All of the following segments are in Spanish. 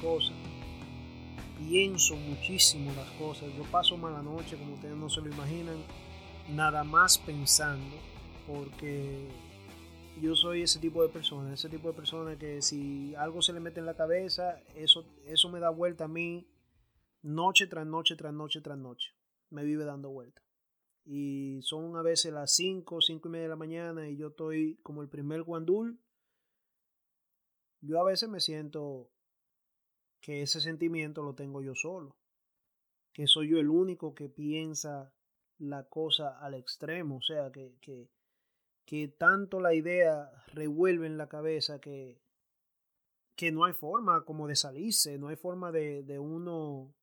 cosas. Pienso muchísimo las cosas. Yo paso mala noche, como ustedes no se lo imaginan, nada más pensando, porque yo soy ese tipo de persona, ese tipo de persona que si algo se le mete en la cabeza, eso, eso me da vuelta a mí noche tras noche, tras noche, tras noche. Me vive dando vuelta. Y son a veces las 5, 5 y media de la mañana y yo estoy como el primer guandul. Yo a veces me siento que ese sentimiento lo tengo yo solo. Que soy yo el único que piensa la cosa al extremo. O sea, que, que, que tanto la idea revuelve en la cabeza que, que no hay forma como de salirse, no hay forma de, de uno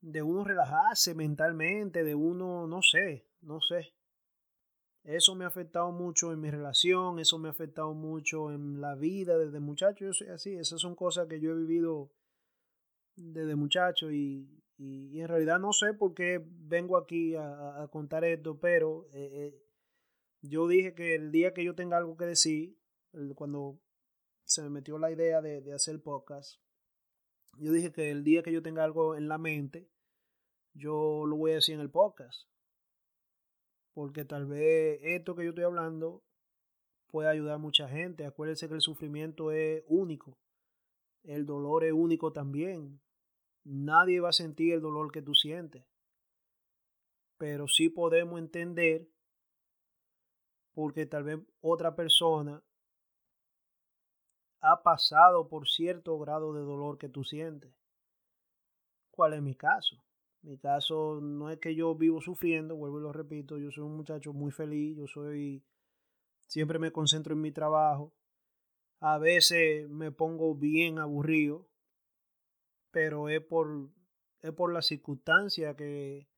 de uno relajarse mentalmente, de uno, no sé, no sé. Eso me ha afectado mucho en mi relación, eso me ha afectado mucho en la vida desde muchacho. Yo soy así, esas son cosas que yo he vivido desde muchacho y, y, en realidad no sé por qué vengo aquí a, a contar esto, pero eh, eh, yo dije que el día que yo tenga algo que decir, cuando se me metió la idea de, de hacer podcast, yo dije que el día que yo tenga algo en la mente, yo lo voy a decir en el podcast. Porque tal vez esto que yo estoy hablando puede ayudar a mucha gente. Acuérdense que el sufrimiento es único. El dolor es único también. Nadie va a sentir el dolor que tú sientes. Pero sí podemos entender porque tal vez otra persona ha pasado por cierto grado de dolor que tú sientes. ¿Cuál es mi caso? Mi caso no es que yo vivo sufriendo, vuelvo y lo repito, yo soy un muchacho muy feliz, yo soy, siempre me concentro en mi trabajo, a veces me pongo bien aburrido, pero es por, es por la circunstancia que,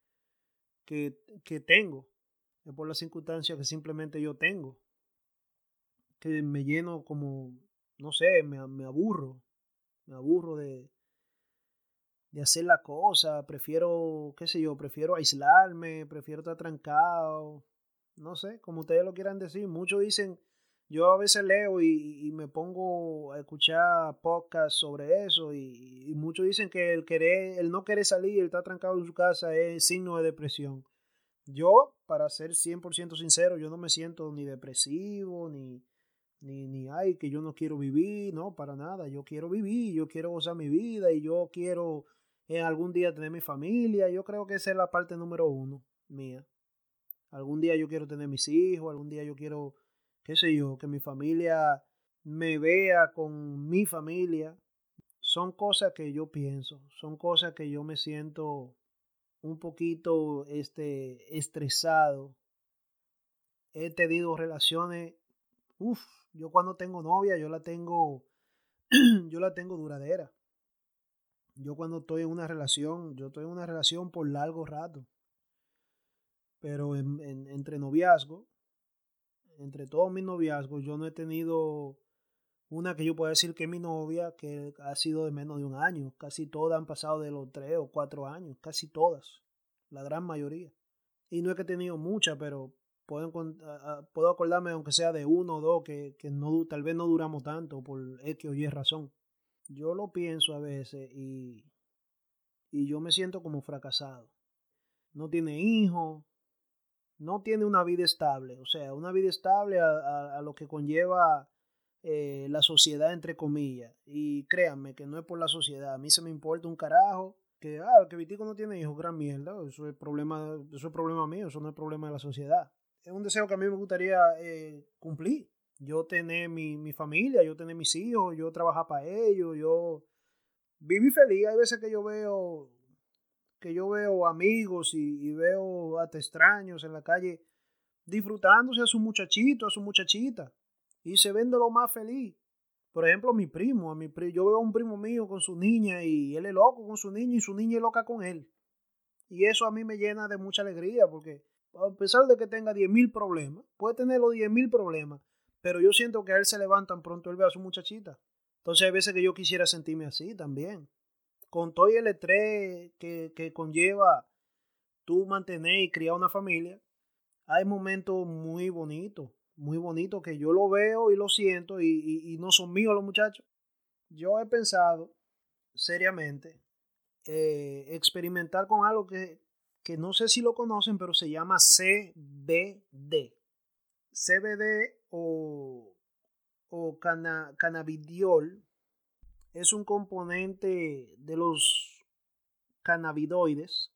que, que tengo, es por la circunstancia que simplemente yo tengo, que me lleno como no sé, me, me aburro, me aburro de, de hacer la cosa, prefiero, qué sé yo, prefiero aislarme, prefiero estar trancado, no sé, como ustedes lo quieran decir, muchos dicen, yo a veces leo y, y me pongo a escuchar podcasts sobre eso y, y, muchos dicen que el querer, el no querer salir, el estar trancado en su casa es signo de depresión. Yo, para ser 100% sincero, yo no me siento ni depresivo, ni, ni, ni ay, que yo no quiero vivir, no, para nada, yo quiero vivir, yo quiero gozar mi vida y yo quiero en algún día tener mi familia, yo creo que esa es la parte número uno mía. Algún día yo quiero tener mis hijos, algún día yo quiero, qué sé yo, que mi familia me vea con mi familia. Son cosas que yo pienso, son cosas que yo me siento un poquito este, estresado. He tenido relaciones, uff, yo cuando tengo novia, yo la tengo, yo la tengo duradera. Yo cuando estoy en una relación, yo estoy en una relación por largo rato. Pero en, en, entre noviazgo, entre todos mis noviazgos, yo no he tenido una que yo pueda decir que es mi novia, que ha sido de menos de un año. Casi todas han pasado de los tres o cuatro años, casi todas, la gran mayoría. Y no es que he tenido muchas, pero puedo, puedo acordarme, aunque sea de uno o dos, que, que no, tal vez no duramos tanto por X o Y razón. Yo lo pienso a veces y, y yo me siento como fracasado. No tiene hijos, no tiene una vida estable, o sea, una vida estable a, a, lo que conlleva eh, la sociedad, entre comillas. Y créanme que no es por la sociedad, a mí se me importa un carajo que, ah, que Vitico no tiene hijos, gran mierda, eso es problema, eso es problema mío, eso no es problema de la sociedad es un deseo que a mí me gustaría eh, cumplir. Yo tener mi, mi, familia, yo tener mis hijos, yo trabajar para ellos, yo vivir feliz. Hay veces que yo veo que yo veo amigos y, y veo hasta extraños en la calle disfrutándose a su muchachito, a su muchachita y se ven de lo más feliz. Por ejemplo, mi primo, a mi pri yo veo a un primo mío con su niña y él es loco con su niña y su niña es loca con él. Y eso a mí me llena de mucha alegría porque a pesar de que tenga 10.000 problemas, puede tener los 10.000 problemas, pero yo siento que a él se levanta pronto él ve a su muchachita. Entonces hay veces que yo quisiera sentirme así también. Con todo el estrés que, que conlleva tú mantener y criar una familia, hay momentos muy bonitos, muy bonito que yo lo veo y lo siento y, no son míos los muchachos. Yo he pensado seriamente eh, experimentar con algo que, que no sé si lo conocen, pero se llama CBD. CBD o, o cannabidiol es un componente de los cannabinoides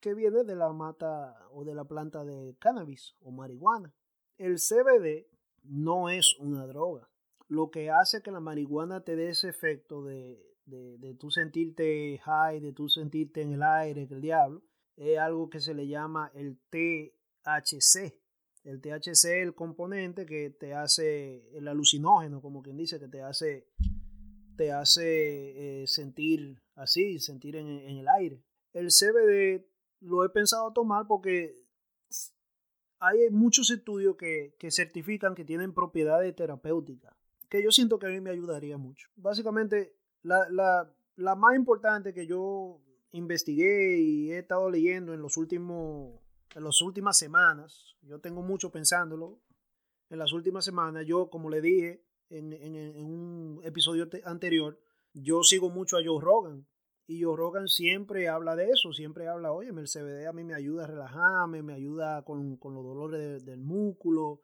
que viene de la mata o de la planta de cannabis o marihuana. El CBD no es una droga. Lo que hace que la marihuana te dé ese efecto de, de, de tú sentirte high, de tú sentirte en el aire, que el diablo, es algo que se le llama el THC. El THC es el componente que te hace el alucinógeno, como quien dice, que te hace, te hace eh, sentir así, sentir en, en el aire. El CBD lo he pensado tomar porque hay muchos estudios que, certifican que tienen propiedades terapéuticas, que yo siento que a mí me ayudaría mucho. Básicamente, la, la, más importante que yo investigué y he estado leyendo en los últimos en las últimas semanas, yo tengo mucho pensándolo, en las últimas semanas, yo como le dije en, en un episodio anterior, yo sigo mucho a Joe Rogan y Joe Rogan siempre habla de eso, siempre habla, oye, el CBD a mí me ayuda a relajarme, me ayuda con, con los dolores del músculo.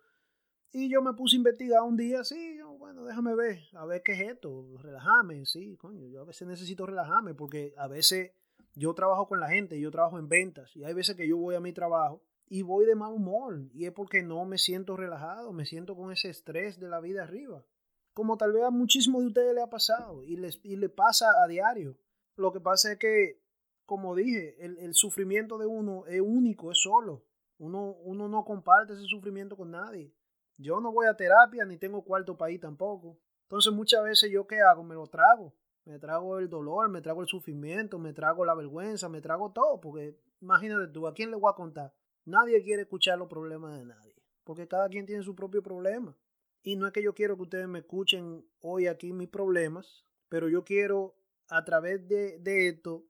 Y yo me puse a investigar un día, sí, bueno, déjame ver, a ver qué es esto, relajarme, sí, coño, yo a veces necesito relajarme porque a veces yo trabajo con la gente, yo trabajo en ventas y hay veces que yo voy a mi trabajo y voy de mal humor y es porque no me siento relajado, me siento con ese estrés de la vida arriba. Como tal vez a muchísimos de ustedes le ha pasado y les y le pasa a diario. Lo que pasa es que, como dije, el, sufrimiento de uno es único, es solo. Uno, uno no comparte ese sufrimiento con nadie. Yo no voy a terapia ni tengo cuarto país tampoco. Entonces muchas veces yo qué hago? Me lo trago. Me trago el dolor, me trago el sufrimiento, me trago la vergüenza, me trago todo. Porque imagínate tú, ¿a quién le voy a contar? Nadie quiere escuchar los problemas de nadie. Porque cada quien tiene su propio problema. Y no es que yo quiero que ustedes me escuchen hoy aquí mis problemas, pero yo quiero a través de, esto,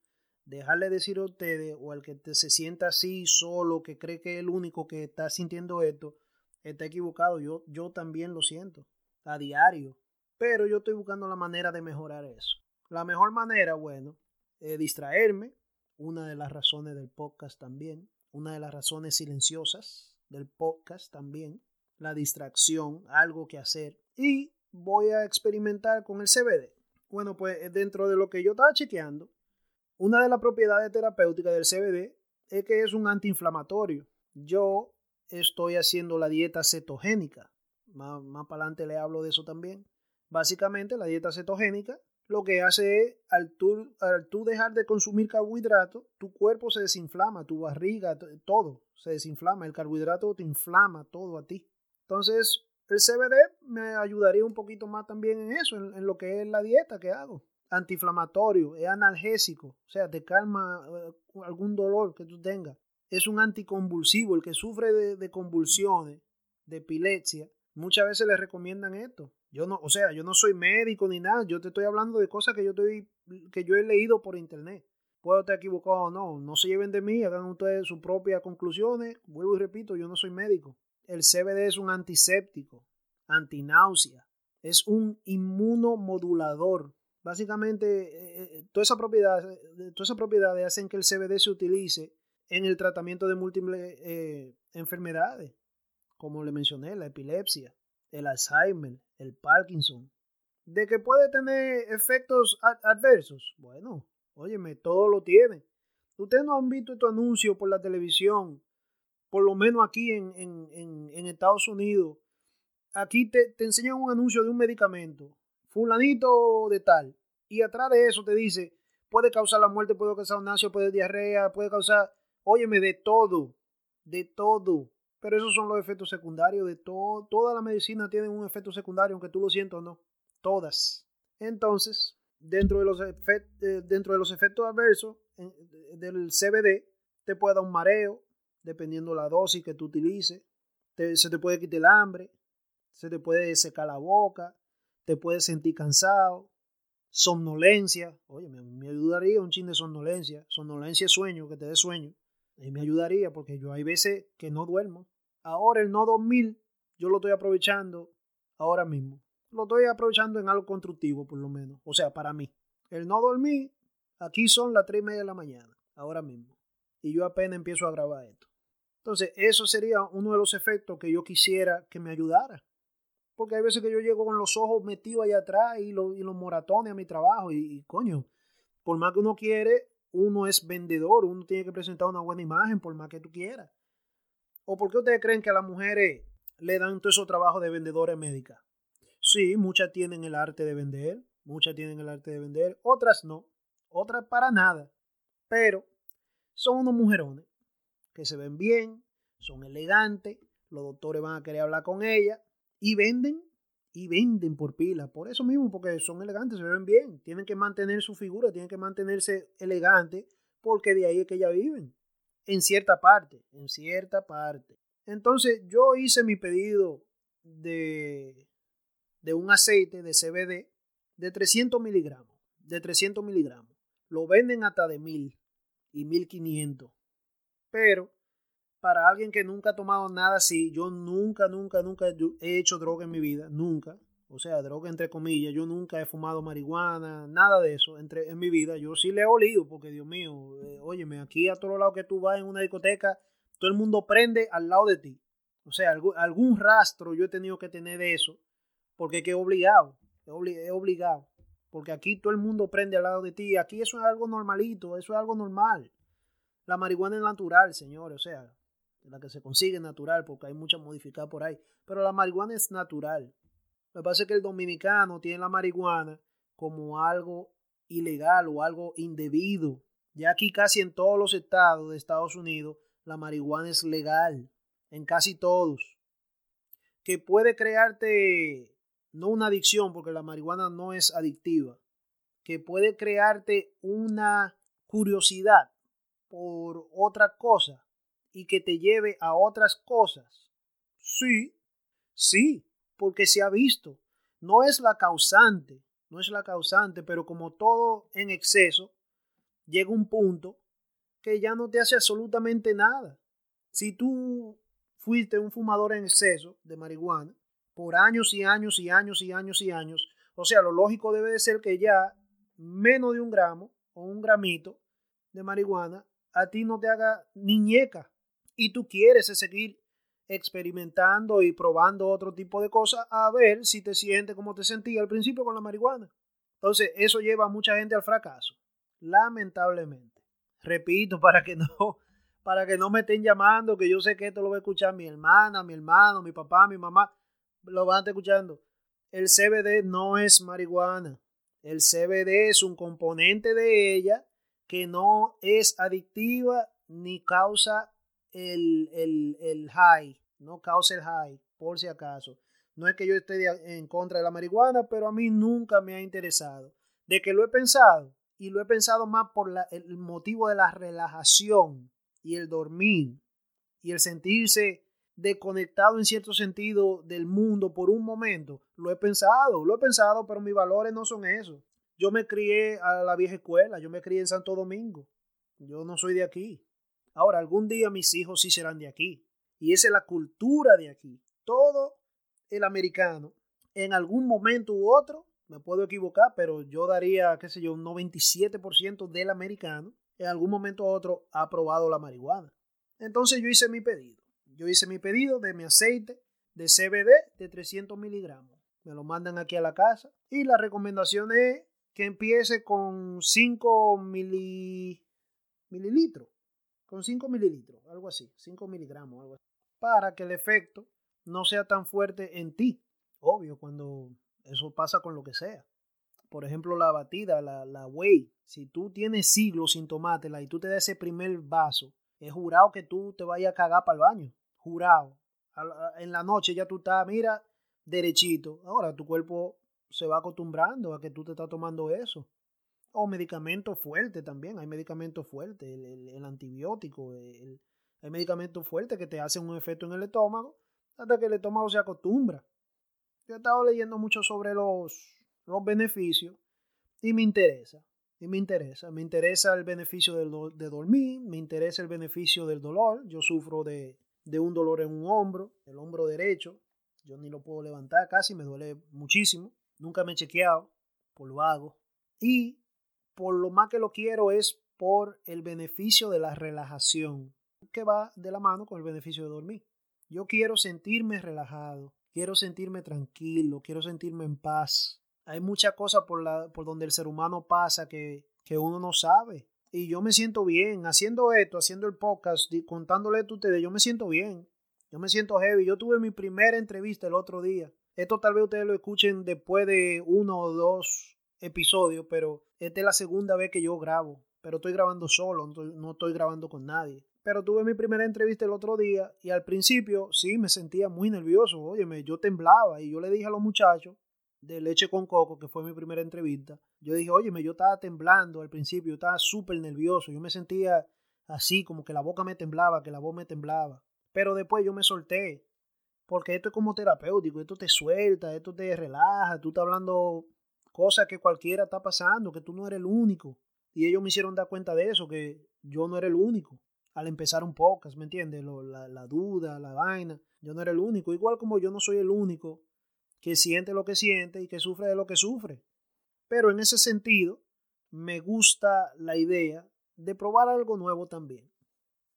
dejarle decir a ustedes o al que se sienta así solo, que cree que es el único que está sintiendo esto, está equivocado. Yo, yo también lo siento a diario. Pero yo estoy buscando la manera de mejorar eso. La mejor manera, bueno, es distraerme. Una de las razones del podcast también. Una de las razones silenciosas del podcast también. La distracción, algo que hacer. Y voy a experimentar con el CBD. Bueno, pues eh, dentro de lo que yo estaba chequeando, una de las propiedades terapéuticas del CBD es que es un antiinflamatorio. Yo estoy haciendo la dieta cetogénica. Más, para adelante le hablo de eso también. Básicamente, la dieta cetogénica lo que hace es, al tú, al tú dejar de consumir carbohidratos, tu cuerpo se desinflama, tu barriga, todo se desinflama. El carbohidrato te inflama todo a ti. Entonces, el CBD me ayudaría un poquito más también en eso, en, lo que es la dieta que hago. Antiinflamatorio, es analgésico, o sea, te calma eh, algún dolor que tú tengas. Es un anticonvulsivo, el que sufre de, convulsiones, de epilepsia, muchas veces le recomiendan esto. Yo no, o sea, yo no soy médico ni nada, yo te estoy hablando de cosas que yo estoy, que yo he leído por internet. Puedo estar equivocado o no, no se lleven de mí, hagan ustedes sus propias conclusiones. Vuelvo y repito, yo no soy médico. El CBD es un antiséptico, antináusea, es un inmunomodulador. Básicamente, eh, eh, todas esas propiedades, todas esas propiedades hacen que el CBD se utilice en el tratamiento de múltiples eh, enfermedades, como le mencioné, la epilepsia, el Alzheimer, el Parkinson. De que puede tener efectos adversos, bueno, óyeme, todo lo tiene. Ustedes no han visto estos anuncios por la televisión por lo menos aquí en, en, Estados Unidos, aquí te, te, enseñan un anuncio de un medicamento, fulanito de tal, y atrás de eso te dice, puede causar la muerte, puede causar un nacio, puede diarrea, puede causar, óyeme, de todo, de todo. Pero esos son los efectos secundarios de todo. Toda la medicina tiene un efecto secundario, aunque tú lo sientas o no. Todas. Entonces, dentro de los, eh, dentro de los efectos adversos del CBD, te puede dar un mareo, dependiendo la dosis que tú utilices. se te puede quitar el hambre, se te puede secar la boca, te puedes sentir cansado, somnolencia. Oye, me, ayudaría un chin de somnolencia. Somnolencia es sueño, que te dé sueño. Y me ayudaría porque yo hay veces que no duermo. Ahora el no dormir yo lo estoy aprovechando ahora mismo. Lo estoy aprovechando en algo constructivo, por lo menos. O sea, para mí. El no dormir, aquí son las tres y media de la mañana, ahora mismo. Y yo apenas empiezo a grabar esto. Entonces, eso sería uno de los efectos que yo quisiera que me ayudara. Porque hay veces que yo llego con los ojos metidos allá atrás y, los moratones a mi trabajo. Y, y, coño, por más que uno quiere, uno es vendedor, uno tiene que presentar una buena imagen, por más que tú quieras. ¿O por qué ustedes creen que a las mujeres le dan todo esos trabajos de vendedores médicas? Sí, muchas tienen el arte de vender, muchas tienen el arte de vender, otras no, otras para nada. Pero son unos mujerones que se ven bien, son elegantes, los doctores van a querer hablar con ellas y venden y venden por pila. Por eso mismo, porque son elegantes, se ven bien, tienen que mantener su figura, tienen que mantenerse elegantes porque de ahí es que ellas viven. En cierta parte, en cierta parte. Entonces yo hice mi pedido de de un aceite de CBD de 300 miligramos, de 300 miligramos. Lo venden hasta de 1000 y 1500. Pero para alguien que nunca ha tomado nada así, yo nunca, nunca, nunca he hecho droga en mi vida, nunca. O sea, droga entre comillas, yo nunca he fumado marihuana, nada de eso entre, en mi vida. Yo sí le he olido, porque Dios mío, eh, óyeme, aquí a todos lados que tú vas en una discoteca, todo el mundo prende al lado de ti. O sea, algún rastro yo he tenido que tener de eso porque que es obligado, es obligado. Porque aquí todo el mundo prende al lado de ti. Aquí eso es algo normalito, eso es algo normal. La marihuana es natural, señores, o sea, la que se consigue natural, porque hay mucha modificada por ahí. Pero la marihuana es natural. Pasa es que el dominicano tiene la marihuana como algo ilegal o algo indebido. Ya aquí casi en todos los estados de Estados Unidos la marihuana es legal, en casi todos. Que puede crearte no una adicción, porque la marihuana no es adictiva, que puede crearte una curiosidad por otra cosa y que te lleve a otras cosas. Sí, sí, porque se ha visto. No es la causante, no es la causante, pero como todo en exceso, llega un punto que ya no te hace absolutamente nada. Si tú fuiste un fumador en exceso de marihuana, por años y años y años y años y años. O sea, lo lógico debe de ser que ya menos de un gramo o un gramito de marihuana a ti no te haga niñeca y tú quieres seguir experimentando y probando otro tipo de cosas a ver si te sientes como te sentías al principio con la marihuana. Entonces, eso lleva a mucha gente al fracaso, lamentablemente. Repito, para que no para que no me estén llamando, que yo sé que esto lo va a escuchar mi hermana, mi hermano, mi papá, mi mamá lo van a estar escuchando. El CBD no es marihuana. El CBD es un componente de ella que no es adictiva ni causa el, el, el high. No causa el high, por si acaso. No es que yo esté en contra de la marihuana, pero a mí nunca me ha interesado. De que lo he pensado, y lo he pensado más por la, el motivo de la relajación y el dormir y el sentirse desconectado en cierto sentido del mundo por un momento. Lo he pensado, lo he pensado, pero mis valores no son esos. Yo me crié a la vieja escuela, yo me crié en Santo Domingo. Yo no soy de aquí. Ahora, algún día mis hijos sí serán de aquí. Y esa es la cultura de aquí. Todo el americano, en algún momento u otro, me puedo equivocar, pero yo daría, qué sé yo, un 97% del americano, en algún momento u otro ha probado la marihuana. Entonces yo hice mi pedido yo hice mi pedido de mi aceite de CBD de 300 miligramos. Me lo mandan aquí a la casa. Y la recomendación es que empiece con 5 mililitros. Con 5 mililitros, algo así. 5 miligramos, algo así. Para que el efecto no sea tan fuerte en ti. Obvio, cuando eso pasa con lo que sea. Por ejemplo, la batida, la, la whey. Si tú tienes siglos sin tomártela y tú te das ese primer vaso, es jurado que tú te vayas a cagar para el baño jurado. En la noche ya tú estás, mira, derechito. Ahora tu cuerpo se va acostumbrando a que tú te estás tomando eso. O medicamentos fuertes también. Hay medicamentos fuertes, el, antibiótico, el, hay medicamentos fuertes que te hacen un efecto en el estómago hasta que el estómago se acostumbra. Yo he estado leyendo mucho sobre los, los beneficios y me interesa. Y me interesa. Me interesa el beneficio de, de dormir, me interesa el beneficio del dolor. Yo sufro de, de un dolor en un hombro, el hombro derecho, Yo ni lo puedo levantar casi, me duele muchísimo. Nunca me he chequeado por lo hago. Y por lo más que lo quiero es por el beneficio de la relajación, que va de la mano con el beneficio de dormir. Yo quiero sentirme relajado, quiero sentirme tranquilo, quiero sentirme en paz. Hay muchas cosas por, la, por donde el ser humano pasa que, que uno no sabe. Y yo me siento bien haciendo esto, haciendo el podcast, contándole a ustedes, yo me siento bien. Yo me siento heavy. Yo tuve mi primera entrevista el otro día. Esto tal vez ustedes lo escuchen después de uno o dos episodios, pero esta es la segunda vez que yo grabo. Pero estoy grabando solo, no estoy, grabando con nadie. Pero tuve mi primera entrevista el otro día y al principio sí me sentía muy nervioso. Óyeme, yo temblaba y yo le dije a los muchachos de Leche con Coco, que fue mi primera entrevista, yo dije, óyeme, yo estaba temblando al principio, yo estaba súper nervioso, yo me sentía así, como que la boca me temblaba, que la voz me temblaba. Pero después yo me solté, porque esto es como terapéutico, esto te suelta, esto te relaja, tú estás hablando cosas que cualquiera está pasando, que tú no eres el único. Y ellos me hicieron dar cuenta de eso, que yo no era el único. Al empezar un podcast, ¿me entiendes? La, la duda, la vaina, yo no era el único. Igual como yo no soy el único que siente lo que siente y que sufre de lo que sufre. Pero en ese sentido, me gusta la idea de probar algo nuevo también.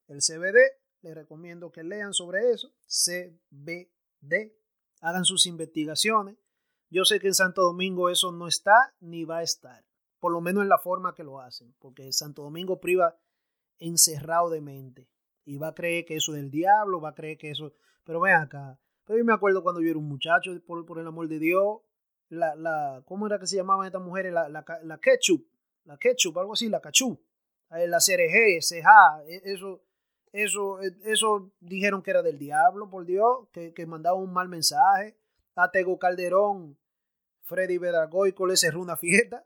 El CBD les recomiendo que lean sobre eso. CBD. Hagan sus investigaciones. Yo sé que en Santo Domingo eso no está ni va a estar. Por lo menos en la forma que lo hacen. Porque Santo Domingo priva encerrado de mente. Y va a creer que eso es del diablo, va a creer que eso... Pero ven acá. Pero yo me acuerdo cuando yo era un muchacho, por, el amor de Dios, la, la, ¿cómo era que se llamaban estas mujeres? La, la, la ketchup, la ketchup, algo así, la cachú, eh, la CRG, CJ, e, eso, eso, e, eso dijeron que era del diablo, por Dios, que, que mandaba un mal mensaje. A Tego Calderón, Freddy Bedagoico le cerró una fiesta,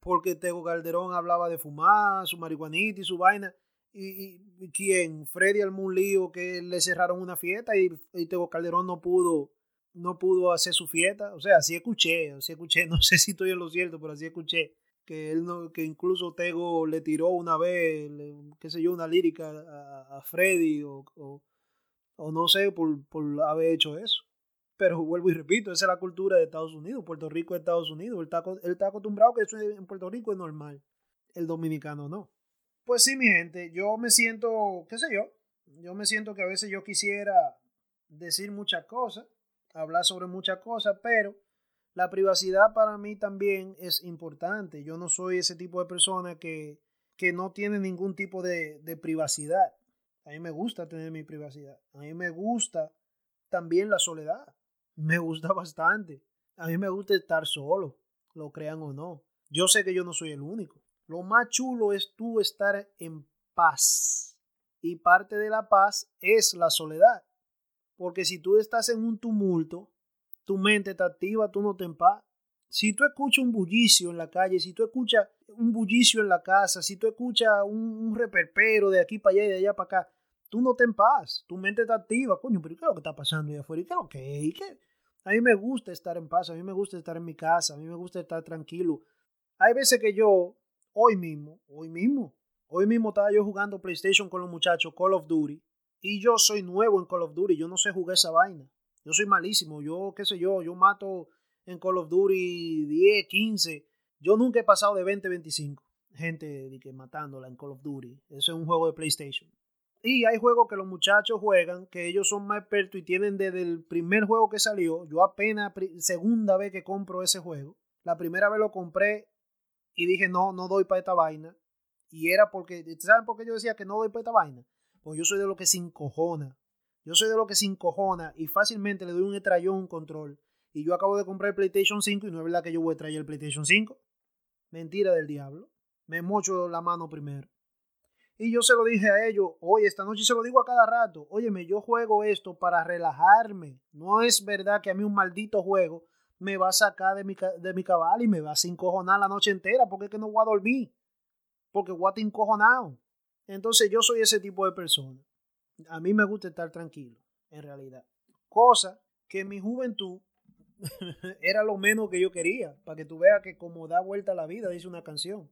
porque Tego Calderón hablaba de fumar, su marihuanita y su vaina. Y, quien, Freddy algún lío que le cerraron una fiesta y, Tego Calderón no pudo, no pudo hacer su fiesta. O sea, así escuché, así escuché, no sé si estoy en lo cierto, pero así escuché que él no, que incluso Tego le tiró una vez, qué sé yo, una lírica a, Freddy o, o, no sé por, por, haber hecho eso. Pero vuelvo y repito, esa es la cultura de Estados Unidos, Puerto Rico es Estados Unidos. Él está, él está acostumbrado que eso en Puerto Rico es normal, el dominicano no. Pues sí, mi gente, yo me siento, qué sé yo, yo me siento que a veces yo quisiera decir muchas cosas, hablar sobre muchas cosas, pero la privacidad para mí también es importante. Yo no soy ese tipo de persona que, que no tiene ningún tipo de, de privacidad. A mí me gusta tener mi privacidad. A mí me gusta también la soledad. Me gusta bastante. A mí me gusta estar solo, lo crean o no. Yo sé que yo no soy el único. Lo más chulo es tú estar en paz. Y parte de la paz es la soledad. Porque si tú estás en un tumulto, tu mente está activa, tú no te paz. Si tú escuchas un bullicio en la calle, si tú escuchas un bullicio en la casa, si tú escuchas un, reperpero de aquí para allá y de allá para acá, tú no te paz, tu mente está activa, coño, pero ¿qué es lo que está pasando ahí afuera? ¿Y qué es lo que es? ¿Y qué? A mí me gusta estar en paz, a mí me gusta estar en mi casa, a mí me gusta estar tranquilo. Hay veces que yo, hoy mismo, hoy mismo, hoy mismo estaba yo jugando PlayStation con los muchachos, Call of Duty, y yo soy nuevo en Call of Duty, yo no sé jugar esa vaina. Yo soy malísimo, yo qué sé yo, yo mato en Call of Duty 10, 15. Yo nunca he pasado de 20, 25 gente de que matándola en Call of Duty. Eso es un juego de PlayStation. Y hay juegos que los muchachos juegan, que ellos son más expertos y tienen desde el primer juego que salió. Yo apenas segunda vez que compro ese juego. La primera vez lo compré y dije, no, no doy para esta vaina. Y era porque, ¿saben por qué yo decía que no doy para esta vaina? Pues yo soy de lo que se encojona. Yo soy de lo que se encojona y fácilmente le doy un estrellón un control. Y yo acabo de comprar el PlayStation 5 y no es verdad que yo voy a traer el PlayStation 5. Mentira del diablo. Me mocho la mano primero. Y yo se lo dije a ellos, oye, esta noche se lo digo a cada rato, óyeme, yo juego esto para relajarme. No es verdad que a mí un maldito juego me va a sacar de mi, de mi cabal y me va a encojonar la noche entera porque es que no voy a dormir. Porque voy a estar encojonado. Entonces yo soy ese tipo de persona. A mí me gusta estar tranquilo, en realidad. Cosa que en mi juventud era lo menos que yo quería, para que tú veas que como da vuelta la vida, dice una canción.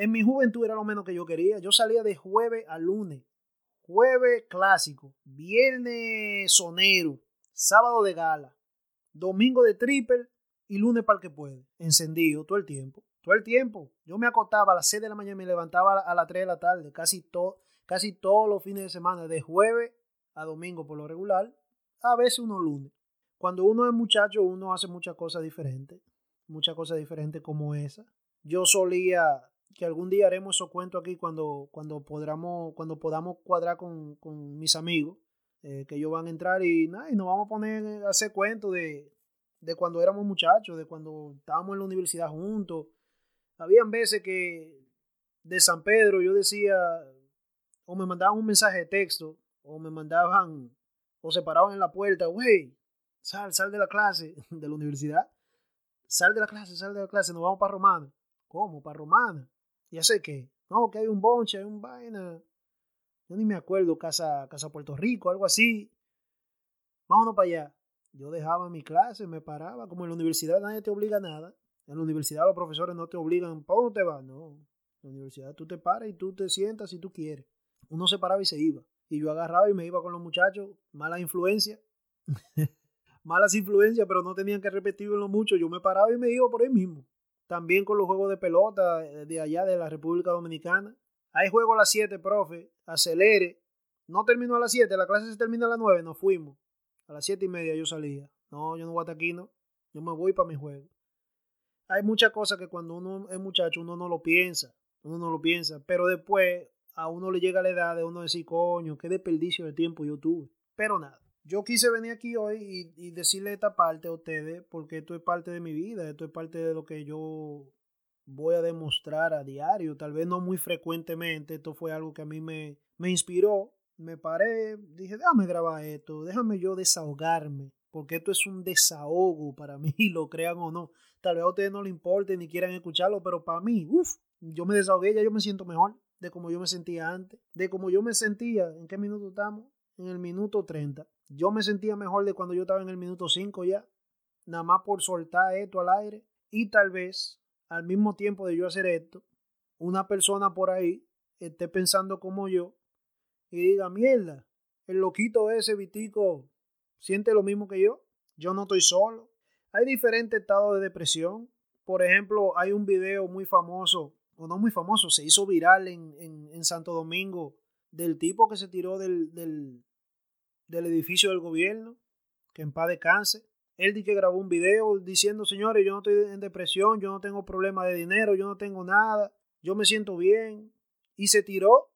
En mi juventud era lo menos que yo quería. Yo salía de jueves a lunes, jueves clásico, viernes sonero, sábado de gala, domingo de triple y lunes para el que puede. Encendido todo el tiempo. Todo el tiempo. Yo me acostaba a las 6 de la mañana y me levantaba a las 3 de la tarde, casi, todo, casi todos los fines de semana, de jueves a domingo por lo regular, a veces uno lunes. Cuando uno es muchacho, uno hace muchas cosas diferentes, muchas cosas diferentes como esa. Yo solía, que algún día haremos esos cuentos aquí cuando, cuando, podamos, cuando podamos cuadrar con, con mis amigos, eh, que ellos van a entrar y, nada, y nos vamos a poner a hacer cuentos de, de cuando éramos muchachos, de cuando estábamos en la universidad juntos. Habían veces que de San Pedro yo decía, o me mandaban un mensaje de texto, o me mandaban, o se paraban en la puerta, güey, sal, sal de la clase, de la universidad, sal de la clase, sal de la clase, nos vamos para Romana. ¿Cómo? ¿Para Romana? Ya sé que, no, que hay un bonche, hay un vaina, yo ni me acuerdo, casa, casa Puerto Rico, algo así. Vámonos para allá. Yo dejaba mi clase, me paraba, como en la universidad nadie te obliga a nada. En la universidad los profesores no te obligan, ¿para dónde te vas? No, en la universidad tú te paras y tú te sientas si tú quieres. Uno se paraba y se iba. Y yo agarraba y me iba con los muchachos, mala influencia. Malas influencias, pero no tenían que repetirlo mucho. Yo me paraba y me iba por ahí mismo. También con los juegos de pelota eh, de allá de la República Dominicana. Hay juego a las 7, profe. Acelere. No terminó a las 7, la clase se termina a las 9, nos fuimos. A las 7 y media yo salía. No, yo no voy hasta aquí, no. Yo me voy para mi juego. Hay muchas cosas que cuando uno es muchacho uno no lo piensa. Uno no lo piensa. Pero después a uno le llega la edad de uno decir, coño, qué desperdicio de tiempo yo tuve. Pero nada. Yo quise venir aquí hoy y, y, decirle esta parte a ustedes porque esto es parte de mi vida, esto es parte de lo que yo voy a demostrar a diario, tal vez no muy frecuentemente, esto fue algo que a mí me, me inspiró, me paré, dije, déjame grabar esto, déjame yo desahogarme, porque esto es un desahogo para mí, lo crean o no. Tal vez a ustedes no les importe ni quieran escucharlo, pero para mí, uff, yo me desahogué, ya yo me siento mejor de como yo me sentía antes, de como yo me sentía, ¿en qué minuto estamos? En el minuto 30. Yo me sentía mejor de cuando yo estaba en el minuto 5 ya, nada más por soltar esto al aire y tal vez al mismo tiempo de yo hacer esto, una persona por ahí esté pensando como yo y diga, mierda, el loquito ese Vitico siente lo mismo que yo, yo no estoy solo. Hay diferentes estados de depresión. Por ejemplo, hay un video muy famoso, o no muy famoso, se hizo viral en, en, Santo Domingo, del tipo que se tiró del, del, del edificio del gobierno, que en paz descanse. Él di que grabó un video diciendo, señores, yo no estoy en depresión, yo no tengo problema de dinero, yo no tengo nada, yo me siento bien. Y se tiró.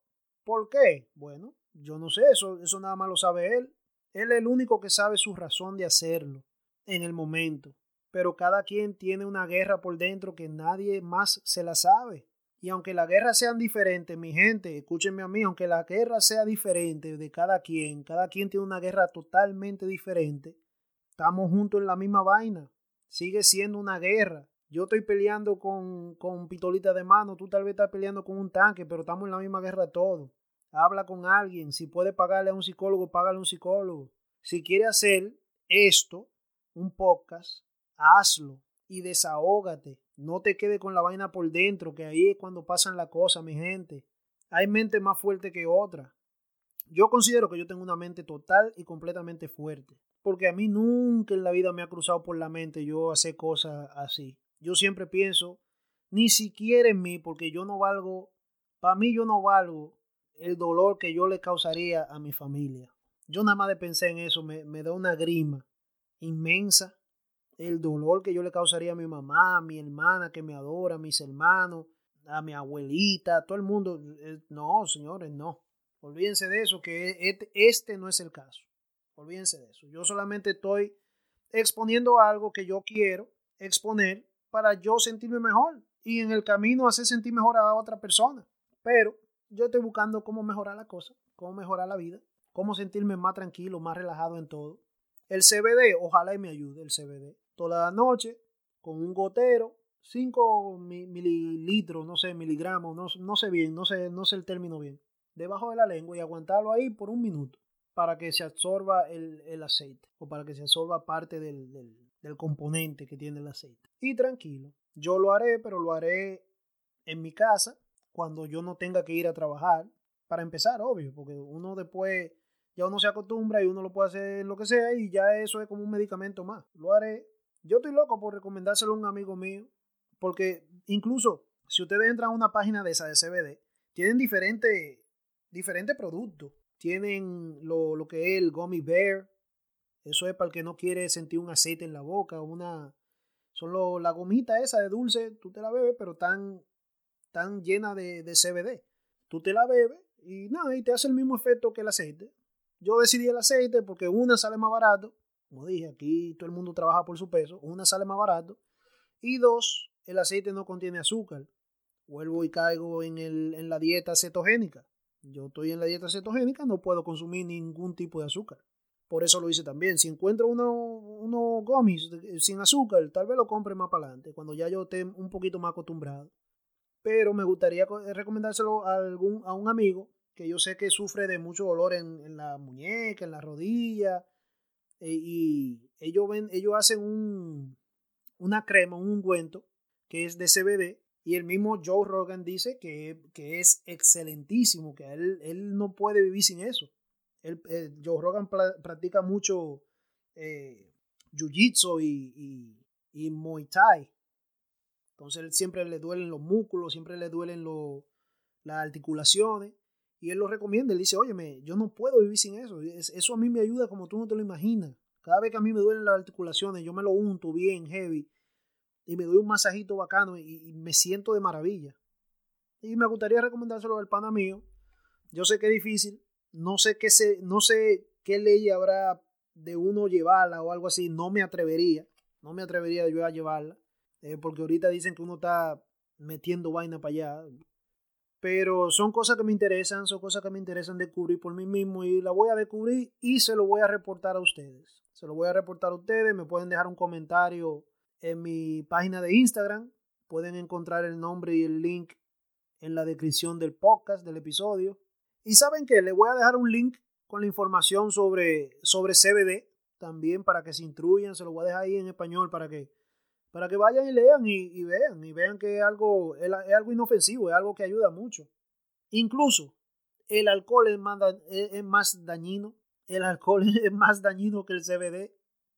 ¿Por qué? Bueno, yo no sé, eso, eso nada más lo sabe él. Él es el único que sabe su razón de hacerlo en el momento. Pero cada quien tiene una guerra por dentro que nadie más se la sabe. Y aunque las guerras sean diferentes, mi gente, escúchenme a mí, aunque la guerra sea diferente de cada quien, cada quien tiene una guerra totalmente diferente, Estamos juntos en la misma vaina. Sigue siendo una guerra. Yo estoy peleando con, con pistolita de mano, tú tal vez estás peleando con un tanque, pero estamos en la misma guerra todos. Habla con alguien. Si puede pagarle a un psicólogo, págale a un psicólogo. Si quiere hacer esto, un podcast, hazlo y desahógate. No te quede con la vaina por dentro, que ahí es cuando pasan las cosas, mi gente. Hay mente más fuerte que otra. Yo considero que yo tengo una mente total y completamente fuerte porque a mí nunca en la vida me ha cruzado por la mente yo hacer cosas así. Yo siempre pienso, ni siquiera en mí, porque yo no valgo, para mí yo no valgo el dolor que yo le causaría a mi familia. Yo nada más de pensar en eso me, me da una grima inmensa. El dolor que yo le causaría a mi mamá, a mi hermana que me adora, a mis hermanos, a mi abuelita, a todo el mundo. Eh, no, señores, no. Olvídense de eso, que este, este no es el caso. Olvídense de eso. Yo solamente estoy exponiendo algo que yo quiero exponer para yo sentirme mejor y en el camino hacer sentir mejor a otra persona. Pero yo estoy buscando cómo mejorar la cosa, cómo mejorar la vida, cómo sentirme más tranquilo, más relajado en todo. El CBD, ojalá y me ayude el CBD. Toda la noche, con un gotero, 5 mililitros, no sé, miligramos, no, no sé bien, no sé, no sé el término bien, debajo de la lengua y aguantarlo ahí por un minuto para que se absorba el, aceite o para que se absorba parte del, del, componente que tiene el aceite. Y tranquilo, yo lo haré, pero lo haré en mi casa cuando yo no tenga que ir a trabajar. Para empezar, obvio, porque uno después ya uno se acostumbra y uno lo puede hacer lo que sea y ya eso es como un medicamento más. Lo haré. Yo estoy loco por recomendárselo a un amigo mío, porque incluso si ustedes entran a una página de esa de CBD, tienen diferentes diferentes productos. Tienen lo, lo que es el gummy bear, eso es para el que no quiere sentir un aceite en la boca, una son la gomita esa de dulce, tú te la bebes, pero tan, tan llena de, de CBD. Tú te la bebes y nada, y te hace el mismo efecto que el aceite. Yo decidí el aceite porque una sale más barato, como dije, aquí todo el mundo trabaja por su peso, una sale más barato, y dos, el aceite no contiene azúcar. Vuelvo y caigo en, el, en la dieta cetogénica. Yo estoy en la dieta cetogénica, no puedo consumir ningún tipo de azúcar. Por eso lo hice también. Si encuentro unos uno gomis sin azúcar, tal vez lo compre más para adelante, cuando ya yo esté un poquito más acostumbrado. Pero me gustaría recomendárselo a, algún, a un amigo que yo sé que sufre de mucho dolor en, la muñeca, en la rodilla. E, y ellos, ven, ellos hacen un, una crema, un ungüento que es de CBD. Y el mismo Joe Rogan dice que, que es excelentísimo, que él, él no puede vivir sin eso. Eh, Joe Rogan practica mucho eh, Jiu-Jitsu y, y, Muay Thai. Entonces él siempre le duelen los músculos, siempre le duelen las articulaciones. Y él lo recomienda. Él dice, óyeme, yo no puedo vivir sin eso. Eso a mí me ayuda como tú no te lo imaginas. Cada vez que a mí me duelen las articulaciones, yo me lo unto bien heavy. Y me doy un masajito bacano y, me siento de maravilla. Y me gustaría recomendárselo al pana mío. Yo sé que es difícil, no sé qué se, no sé qué ley habrá de uno llevarla o algo así. No me atrevería. No me atrevería yo a llevarla. Eh, porque ahorita dicen que uno está metiendo vaina para allá. Pero son cosas que me interesan, son cosas que me interesan descubrir por mí mismo y la voy a descubrir y se lo voy a reportar a ustedes. Se lo voy a reportar a ustedes. Me pueden dejar un comentario en mi página de Instagram. Pueden encontrar el nombre y el link en la descripción del podcast, del episodio. Y saben que les voy a dejar un link con la información sobre, sobre CBD también para que se instruyan, se lo voy a dejar ahí en español para que, para que vayan y lean y, vean, y vean que es algo, es, algo inofensivo, es algo que ayuda mucho. Incluso el alcohol es más, dañino, el alcohol es más dañino que el CBD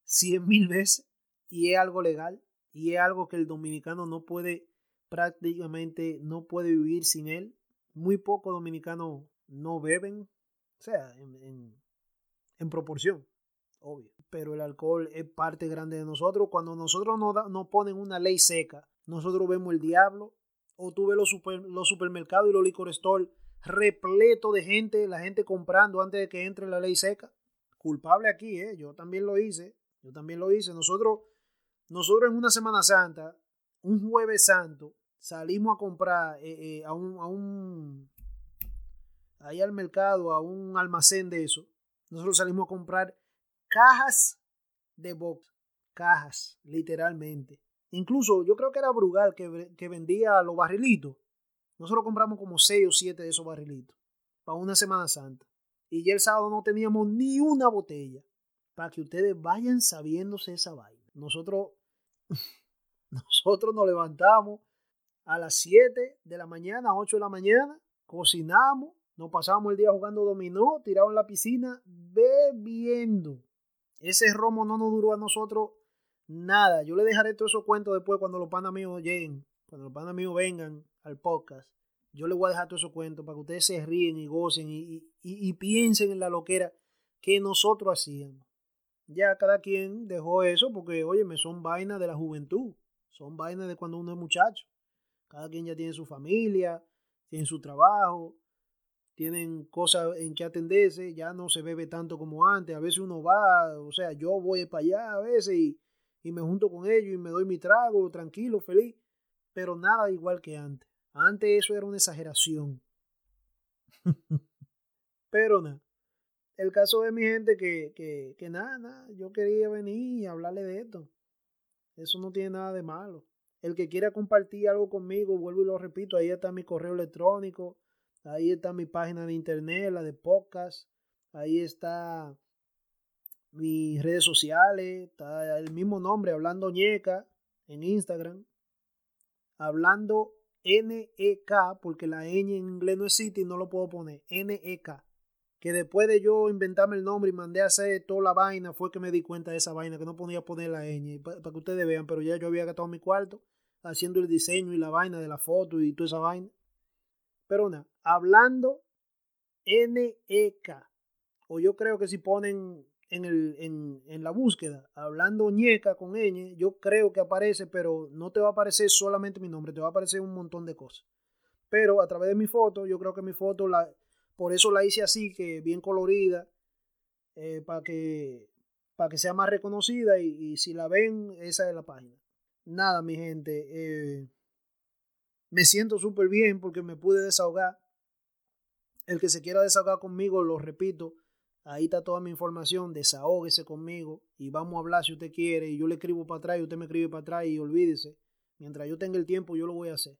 cien mil veces y es algo legal y es algo que el dominicano no puede prácticamente no puede vivir sin él. Muy poco dominicano no beben, o sea, en, en, proporción, obvio. Pero el alcohol es parte grande de nosotros. Cuando nosotros nos, no ponen una ley seca, nosotros vemos el diablo. O tú ves los, los supermercados y los licor store repleto de gente, la gente comprando antes de que entre la ley seca. Culpable aquí, ¿eh? Yo también lo hice. Yo también lo hice. Nosotros, nosotros en una Semana Santa, un jueves santo, salimos a comprar eh, eh, a, un, a, un, ahí al mercado, a un almacén de eso, nosotros salimos a comprar cajas de box, cajas, literalmente. Incluso yo creo que era Brugal que, vendía los barrilitos. Nosotros compramos como seis o siete de esos barrilitos para una Semana Santa. Y ya el sábado no teníamos ni una botella. Para que ustedes vayan sabiéndose esa vaina. Nosotros, nosotros nos levantamos a las 7 de la mañana, 8 de la mañana, cocinamos, nos pasábamos el día jugando dominó, tirado en la piscina, bebiendo. Ese romo no nos duró a nosotros nada. Yo le dejaré todos esos cuentos después cuando los panas míos lleguen, cuando los panas míos vengan al podcast. Yo les voy a dejar todos esos cuentos para que ustedes se ríen y gocen y, piensen en la loquera que nosotros hacíamos. Ya cada quien dejó eso porque, oye, me son vainas de la juventud, son vainas de cuando uno es muchacho. Cada quien ya tiene su familia, tiene su trabajo, tienen cosas en que atenderse, ya no se bebe tanto como antes, a veces uno va, o sea, yo voy para allá a veces y, me junto con ellos y me doy mi trago, tranquilo, feliz, pero nada igual que antes. Antes eso era una exageración. pero nada. El caso de mi gente que, que, que nada, nada, yo quería venir y hablarle de esto. Eso no tiene nada de malo. El que quiera compartir algo conmigo, vuelvo y lo repito, ahí está mi correo electrónico, Ahí está mi página de internet, la de podcast. Ahí está mis redes sociales. Está el mismo nombre, Hablando Ñeca, en Instagram. Hablando NEK, porque la ñ en inglés no existe y no lo puedo poner. NEK. que después de yo inventarme el nombre y mandé a hacer toda la vaina, fue que me di cuenta de esa vaina, que no podía poner la ñ, para que ustedes vean, pero ya yo había gastado mi cuarto haciendo el diseño y la vaina de la foto y toda esa vaina. Pero nada, hablando NEK, o yo creo que si ponen en, el, en, en, la búsqueda, hablando ñeca con ñ, yo creo que aparece, pero no te va a aparecer solamente mi nombre, te va a aparecer un montón de cosas. Pero a través de mi foto, yo creo que mi foto, la, por eso la hice así, que bien colorida, eh, para que, para que sea más reconocida y, si la ven, esa es la página. Nada, mi gente, eh, me siento súper bien porque me pude desahogar. El que se quiera desahogar conmigo, lo repito, Ahí está toda mi información, desahógese conmigo y vamos a hablar si usted quiere. Y yo le escribo para atrás y usted me escribe para atrás y olvídese. Mientras yo tenga el tiempo, yo lo voy a hacer.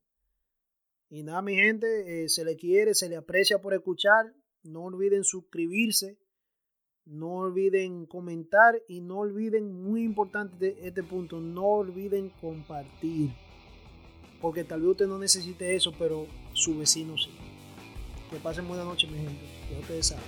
Y nada, mi gente, eh, se le quiere, se le aprecia por escuchar. No olviden suscribirse, no olviden comentar y no olviden, muy importante este punto, no olviden compartir. Porque tal vez usted no necesite eso, pero su vecino sí. Que pasen buena noche, mi gente. Ya ustedes saben.